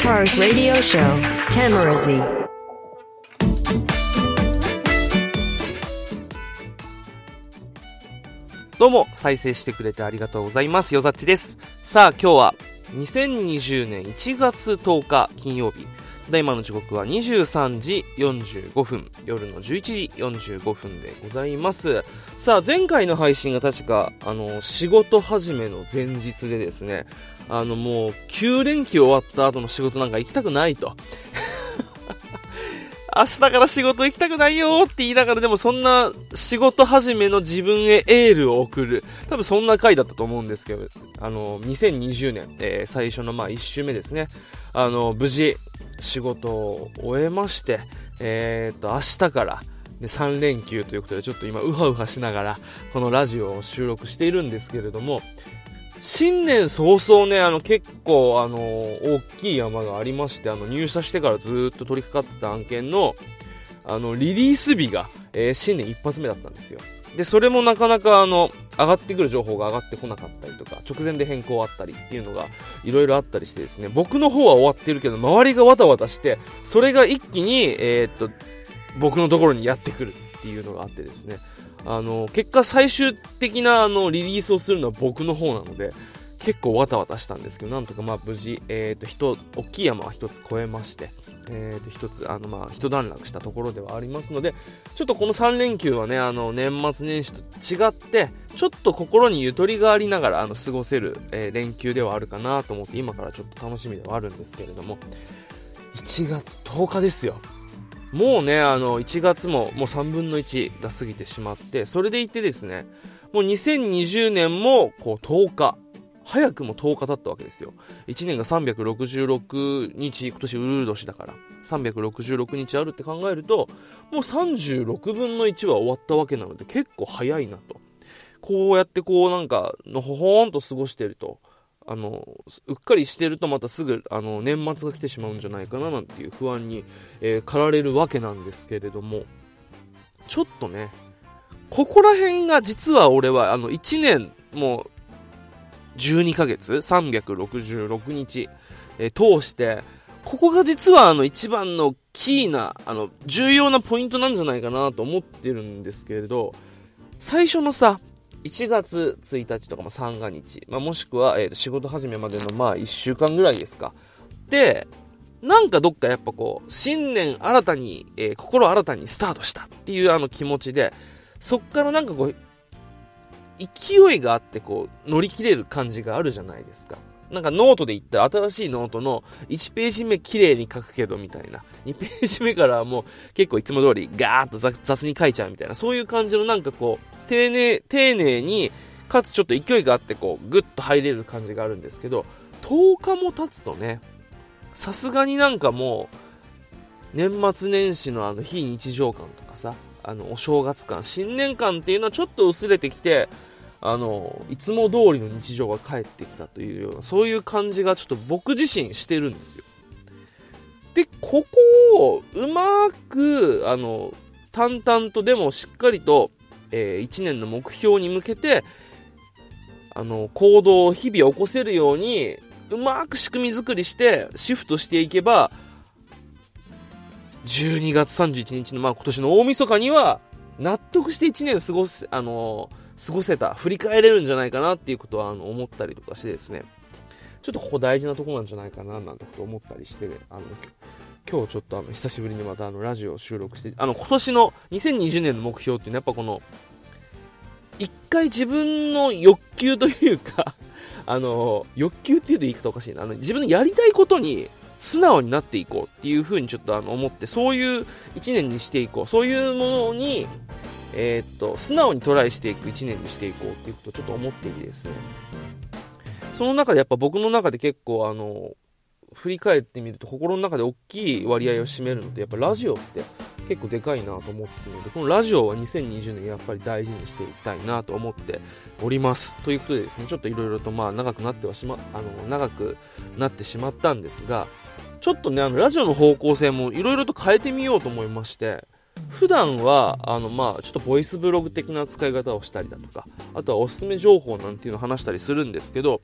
Guitars Radio Show, Tamarazzi. どうも、再生してくれてありがとうございます。よざっちです。さあ、今日は、2020年1月10日金曜日。ただいまの時刻は23時45分、夜の11時45分でございます。さあ、前回の配信が確か、あの、仕事始めの前日でですね、あの、もう、9連休終わった後の仕事なんか行きたくないと。明日から仕事行きたくないよって言いながらでもそんな仕事始めの自分へエールを送る。多分そんな回だったと思うんですけど、あの、2020年、えー最初のまあ1週目ですね。あの、無事仕事を終えまして、えー、っと、明日から、で3連休ということでちょっと今ウハウハしながらこのラジオを収録しているんですけれども、新年早々ね、あの結構あの大きい山がありまして、あの入社してからずっと取り掛かってた案件のあのリリース日が、えー新年一発目だったんですよ。で、それもなかなかあの上がってくる情報が上がってこなかったりとか、直前で変更あったりっていうのがいろいろあったりしてですね、僕の方は終わってるけど、周りがわたわたして、それが一気に、えーっと、僕のところにやってくるっていうのがあってですね、あの、結果最終的なあのリリースをするのは僕の方なので、結構わたわたしたんですけど、なんとかまあ無事、えっ、と、人、大きい山は一つ越えまして、えっ、と、一つ、あのまあ、一段落したところではありますので、ちょっとこの3連休はね、あの、年末年始と違って、ちょっと心にゆとりがありながら、あの、過ごせる、えー連休ではあるかなと思って、今からちょっと楽しみではあるんですけれども、1月10日ですよ。もうね、あの、1月ももう3分の1が過ぎてしまって、それでいてですね、もう2020年もこう10日、早くも10日経ったわけですよ。1年が366日、今年ウルル年だから、366日あるって考えると、もう36分の1は終わったわけなので、結構早いなと。こうやってこうなんか、のほほーんと過ごしてると、あの、うっかりしてるとまたすぐ、あの、年末が来てしまうんじゃないかななんていう不安に、えー駆られるわけなんですけれども、ちょっとね、ここら辺が実は俺は、あの、1年、もう、12ヶ月 ?366 日、えー通して、ここが実はあの一番のキーな、あの、重要なポイントなんじゃないかなと思ってるんですけれど、最初のさ、1月1日とか、も、三が日、まあ、もしくは、えー仕事始めまでの、まあ、1週間ぐらいですか。で、なんかどっかやっぱこう、新年新たに、えー心新たにスタートしたっていうあの気持ちで、そっからなんかこう、勢いがあってこう、乗り切れる感じがあるじゃないですか。なんかノートで言ったら新しいノートの1ページ目綺麗に書くけどみたいな。2ページ目からもう結構いつも通りガーッと雑に書いちゃうみたいな。そういう感じのなんかこう、丁寧、丁寧に、かつちょっと勢いがあってこう、グッと入れる感じがあるんですけど、10日も経つとね、さすがになんかもう、年末年始のあの非日常感とかさ、あのお正月感、新年感っていうのはちょっと薄れてきて、あの、いつも通りの日常が帰ってきたというような、そういう感じがちょっと僕自身してるんですよ。で、ここをうまく、あの、淡々とでもしっかりと、え1年の目標に向けて、あの、行動を日々起こせるように、うまく仕組み作りして、シフトしていけば、12月31日の、まあ、今年の大晦日には、納得して1年過ごす、あの過ごせた、振り返れるんじゃないかなっていうことは、あの、思ったりとかしてですね、ちょっとここ大事なとこなんじゃないかな、なんてこと思ったりして、あの、今日ちょっとあの、久しぶりにまたあの、ラジオを収録して、あの、今年の2020年の目標っていうのは、やっぱこの、一回自分の欲求というか、あの、欲求っていうと言い方おかしいな。あの、自分のやりたいことに素直になっていこうっていうふうにちょっとあの思って、そういう一年にしていこう。そういうものに、えーっと、素直にトライしていく一年にしていこうっていうことをちょっと思っていてですね。その中でやっぱ僕の中で結構あの、振り返ってみると心の中で大きい割合を占めるので、やっぱラジオって結構でかいなと思っているので、このラジオは2020年やっぱり大事にしていきたいなと思っております。ということでですね、ちょっといろいろとまあ長くなってはしま、あの、長くなってしまったんですが、ちょっとね、あの、ラジオの方向性もいろいろと変えてみようと思いまして、普段は、あの、まあ、ちょっとボイスブログ的な使い方をしたりだとか、あとはおすすめ情報なんていうのを話したりするんですけど、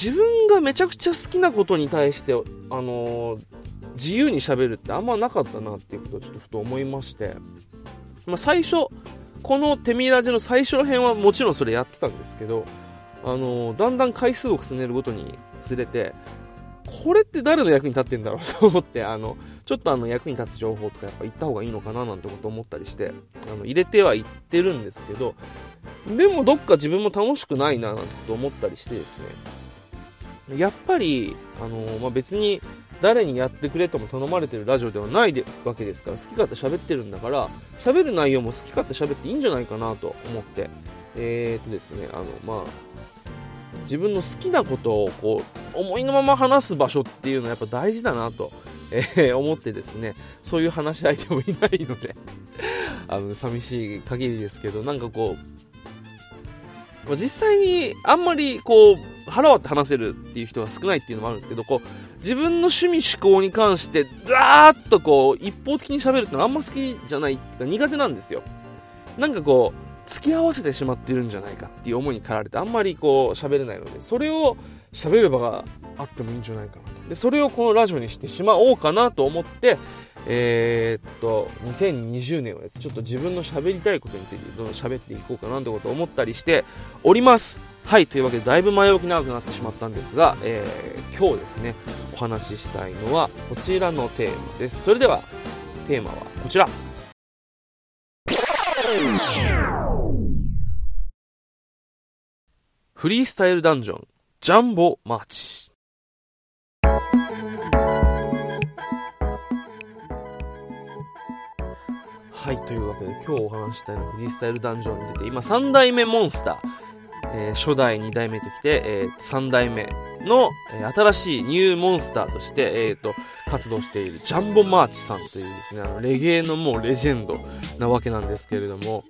自分がめちゃくちゃ好きなことに対して、あのー、自由にしゃべるってあんまなかったなっていうことをちょっとふと思いまして、まあ、最初、このテミラジの最初の辺はもちろんそれやってたんですけど、あのー、だんだん回数を重ねるごとにつれて、これって誰の役に立ってんだろうと思って、あの、ちょっとあの役に立つ情報とかやっぱ言った方がいいのかななんてこと思ったりして、あの入れては言ってるんですけど、でもどっか自分も楽しくないななんてこと思ったりしてですね、やっぱり、あのまあ、別に誰にやってくれとも頼まれてるラジオではないでわけですから、好き勝手喋ってるんだから、喋る内容も好き勝手喋っていいんじゃないかなと思って、えーとですね、あの、まあ、自分の好きなことをこう、思いのまま話す場所っていうのはやっぱ大事だなと、えー、思ってですね、そういう話し相手もいないので あの、寂しい限りですけど、なんかこう、実際にあんまりこう、腹割って話せるっていう人が少ないっていうのもあるんですけど、こう、自分の趣味思考に関して、ダーッとこう、一方的に喋るってのはあんま好きじゃない、苦手なんですよ。なんかこう、付き合わせてしまってるんじゃないかっていう思いに駆られてあんまりこう喋れないのでそれを喋る場があってもいいんじゃないかなとでそれをこのラジオにしてしまおうかなと思ってえー、っと2020年はですちょっと自分の喋りたいことについてどんどん喋っていこうかなということを思ったりしております。はいというわけでだいぶ前置き長くなってしまったんですが、えー、今日ですねお話ししたいのはこちらのテーマです。それではテーマはこちら。フリースタイルダンジョン、ジャンボマーチ。はい、というわけで今日お話したいのはフリースタイルダンジョンに出て、今3代目モンスター、えー、初代2代目ときて、えー、3代目の、えー、新しいニューモンスターとして、えーと、活動しているジャンボマーチさんというですね、あのレゲエのもうレジェンドなわけなんですけれども、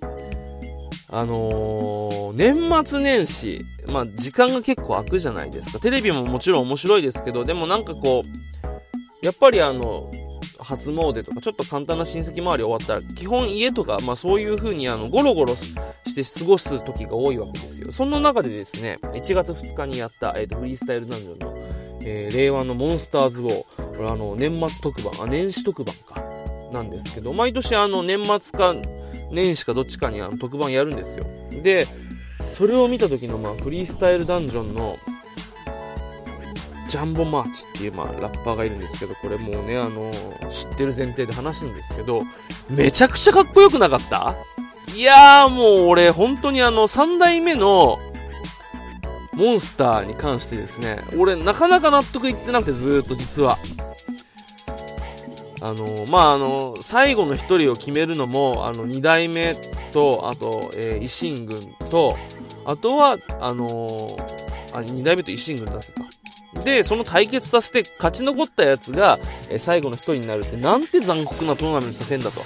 あのー、年末年始、まあ、時間が結構空くじゃないですか。テレビももちろん面白いですけど、でもなんかこう、やっぱりあの、初詣とか、ちょっと簡単な親戚周り終わったら、基本家とか、まあそういう風にあの、ゴロゴロして過ごす時が多いわけですよ。そんな中でですね、1月2日にやった、えっ、ー、と、フリースタイルダンジョンの、えー、令和のモンスターズウォー、これあの、年末特番、あ、年始特番か、なんですけど、毎年あの、年末か、年始かどっちかにあの特番やるんですよ。で、それを見た時のまあフリースタイルダンジョンのジャンボマーチっていうまあラッパーがいるんですけど、これもうね、あの知ってる前提で話すんですけど、めちゃくちゃかっこよくなかった？いやーもう俺本当にあの3代目のモンスターに関してですね、俺なかなか納得いってなくてずーっと実は。あのまあ、あの、最後の一人を決めるのも、あの、二代目と、あと、え、維新軍と、あとは、あの、あ、二代目と維新軍だったか。で、その対決させて勝ち残ったやつが、えー、最後の人になるって、なんて残酷なトーナメントさせんだと。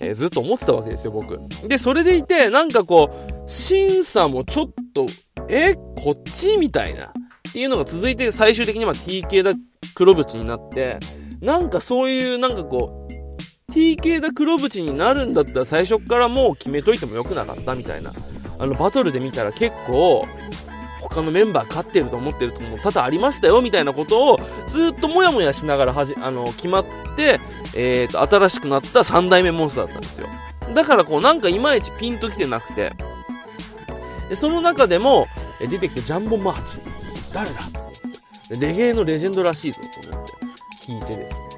えー、ずっと思ってたわけですよ、僕。で、それでいて、なんかこう、審査もちょっと、えこっちみたいな。っていうのが続いて、最終的には TK だ黒縁になって、なんかそういう、なんかこう、TK だ黒縁になるんだったら最初からもう決めといてもよくなかったみたいな。あの、バトルで見たら結構、他のメンバー勝ってると思ってるとも多々ありましたよみたいなことをずっともやもやしながらはじ、あの、決まって、え、ー、と、新しくなった3代目モンスターだったんですよ。だからこうなんかいまいちピンときてなくて、でその中でも、出てきたジャンボマーチ。誰だ？レゲエのレジェンドらしいぞと思って。聞いてですね。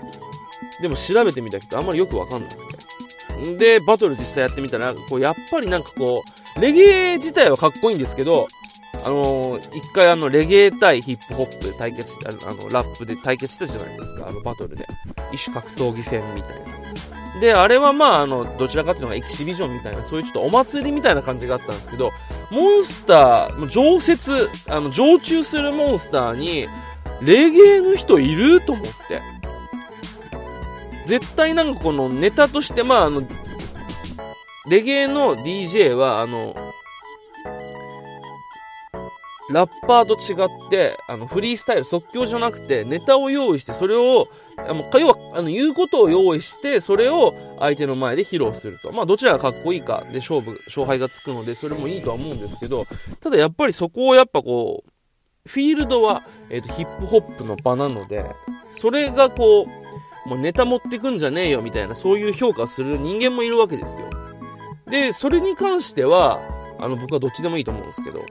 でも調べてみたけどあんまりよくわかんなくて。で、バトル実際やってみたら、こう、やっぱりなんかこう、レゲエ自体はかっこいいんですけど、あのー、一回あの、レゲエ対ヒップホップで対決した、あの、ラップで対決したじゃないですか、あの、バトルで。一種格闘技戦みたいな。で、あれはまあ、あの、どちらかっていうのがエキシビジョンみたいな、そういうちょっとお祭りみたいな感じがあったんですけど、モンスター、常設、あの、常駐するモンスターに、レゲエの人いると思って。絶対なんかこのネタとして、まああの、レゲエの DJ は、あの、ラッパーと違って、あの、フリースタイル、即興じゃなくて、ネタを用意して、それを、あの、要は、あの、言うことを用意して、それを相手の前で披露すると。まあ、どちらがかっこいいかで勝負、勝敗がつくので、それもいいとは思うんですけど、ただやっぱりそこをやっぱこう、フィールドは、えっ、と、ヒップホップの場なので、それがこう、もうネタ持ってくんじゃねえよみたいな、そういう評価する人間もいるわけですよ。で、それに関しては、あの、僕はどっちでもいいと思うんですけど、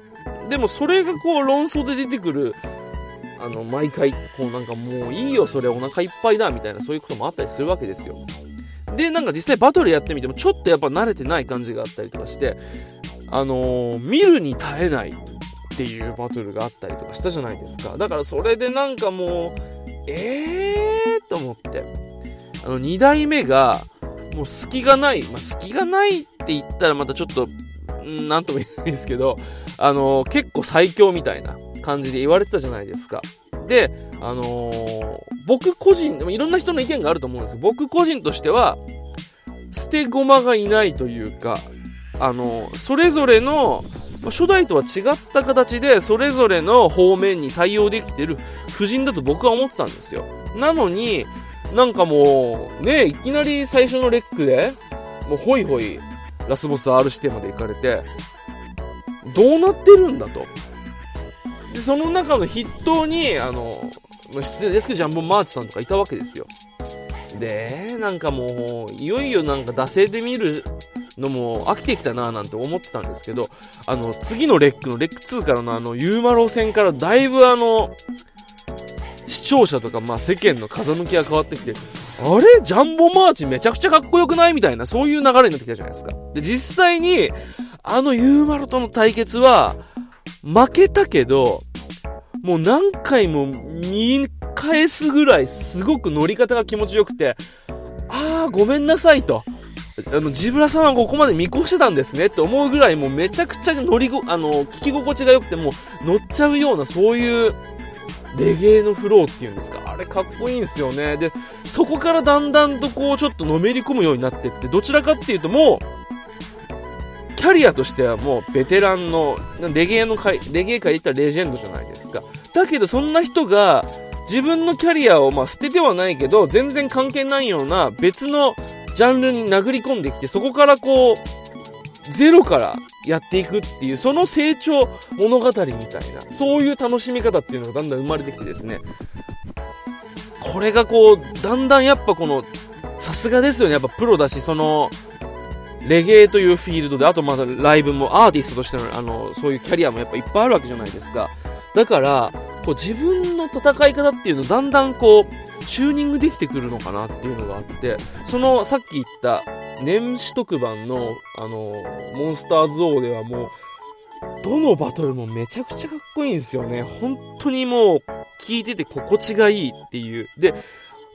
でもそれがこう論争で出てくる、あの、毎回、こうなんかもういいよ、それお腹いっぱいだ、みたいな、そういうこともあったりするわけですよ。で、なんか実際バトルやってみても、ちょっとやっぱ慣れてない感じがあったりとかして、あのー、見るに耐えないっていうバトルがあったりとかしたじゃないですか。だからそれでなんかもう、えーと思って。あの、2代目が、もう隙がない。まあ、隙がないって言ったらまたちょっと、んなんとも言えないですけど、あのー、結構最強みたいな感じで言われてたじゃないですか。で、あのー、僕個人、いろんな人の意見があると思うんですよ僕個人としては、捨て駒がいないというか、あのー、それぞれの、初代とは違った形で、それぞれの方面に対応できてる夫人だと僕は思ってたんですよ。なのに、なんかもう、ね、いきなり最初のレックで、もうホイホイ、ラスボス R 指定まで行かれて、どうなってるんだと。で、その中の筆頭に、あの、失礼ですけど、ジャンボマーチさんとかいたわけですよ。で、なんかもう、いよいよなんか惰性で見るのも飽きてきたなぁなんて思ってたんですけど、あの、次のレックのレック2からのあの、ユーマロ戦からだいぶあの、視聴者とか、まあ世間の風向きが変わってきて、あれ？ジャンボマーチめちゃくちゃかっこよくない？みたいな、そういう流れになってきたじゃないですか。で、実際に、あのユーマロとの対決は、負けたけど、もう何回も見返すぐらいすごく乗り方が気持ちよくて、あーごめんなさいと。あの、ジブラさんはここまで見越してたんですねって思うぐらいもうめちゃくちゃ乗りご、あの、聞き心地が良くてもう乗っちゃうようなそういうレゲエのフローっていうんですか。あれかっこいいんですよね。で、そこからだんだんとこうちょっとのめり込むようになってって、どちらかっていうともう、キャリアとしてはもうベテランの、レゲエの会、レゲエ界で言ったらレジェンドじゃないですか。だけどそんな人が、自分のキャリアをまあ捨ててはないけど、全然関係ないような別のジャンルに殴り込んできて、そこからこう、ゼロからやっていくっていう、その成長物語みたいな、そういう楽しみ方っていうのがだんだん生まれてきてですね、これがこう、だんだんやっぱこの、さすがですよね、やっぱプロだし、その、レゲエというフィールドで、あとまだライブもアーティストとしての、あの、そういうキャリアもやっぱいっぱいあるわけじゃないですか。だから、こう自分の戦い方っていうのだんだんこう、チューニングできてくるのかなっていうのがあって、そのさっき言った年始特番の、あの、モンスターズ王ではもう、どのバトルもめちゃくちゃかっこいいんですよね。本当にもう、聞いてて心地がいいっていう。で、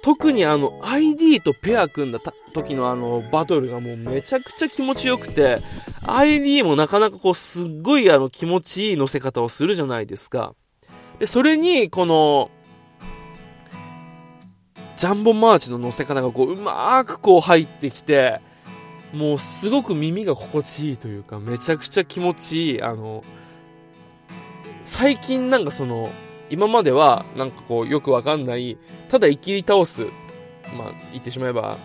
特にあの ID とペア組んだ時のあのバトルがもうめちゃくちゃ気持ちよくて、ID もなかなかこうすっごいあの気持ちいい乗せ方をするじゃないですか。で、それにこの、ジャンボマーチの乗せ方がこううまーくこう入ってきて、もうすごく耳が心地いいというか、めちゃくちゃ気持ちいい、あの、最近なんかその、今までは、なんかこう、よくわかんない、ただ生きり倒す。まあ、言ってしまえば、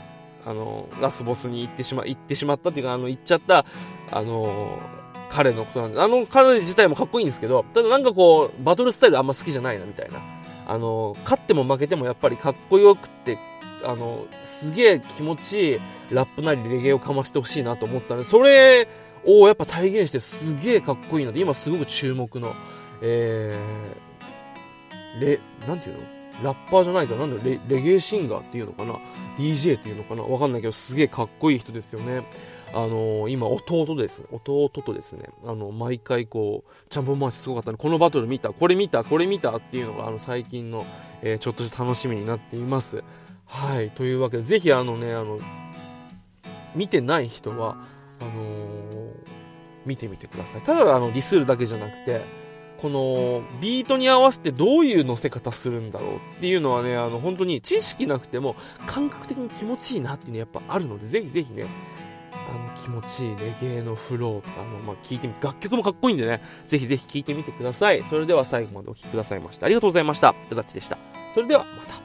あの、ラスボスに行ってしま、行ってしまったっていうか、あの、行っちゃった、あの、彼のことなんで、あの彼自体もかっこいいんですけど、ただなんかこう、バトルスタイルあんま好きじゃないな、みたいな。あの、勝っても負けてもやっぱりかっこよくて、あの、すげえ気持ちいいラップなりレゲエをかましてほしいなと思ってたんで、それをやっぱ体現してすげえかっこいいので、今すごく注目の、えー、レ、なんていうの？ラッパーじゃないかな？んだレレゲエシンガーっていうのかな ?DJ っていうのかな？わかんないけど、すげえかっこいい人ですよね。あのー、今、弟ですね。弟とですね、あの、毎回こう、ジャンボマーチすごかったね。このバトル見た、これ見た、これ見た？っていうのが、あの、最近の、えー、ちょっとした楽しみになっています。はい。というわけで、ぜひ、あのね、あの、見てない人は、あのー、見てみてください。ただ、あの、ディスるだけじゃなくて、このビートに合わせてどういう乗せ方するんだろうっていうのはね、あの本当に知識なくても感覚的に気持ちいいなっていうのはやっぱあるので、ぜひぜひね、あの気持ちいいレゲエのフロー、あの、まあ、聞いてみて、楽曲もかっこいいんでね、ぜひぜひ聴いてみてください。それでは最後までお聴きくださいまして。ありがとうございました。ザッチでした。それではまた。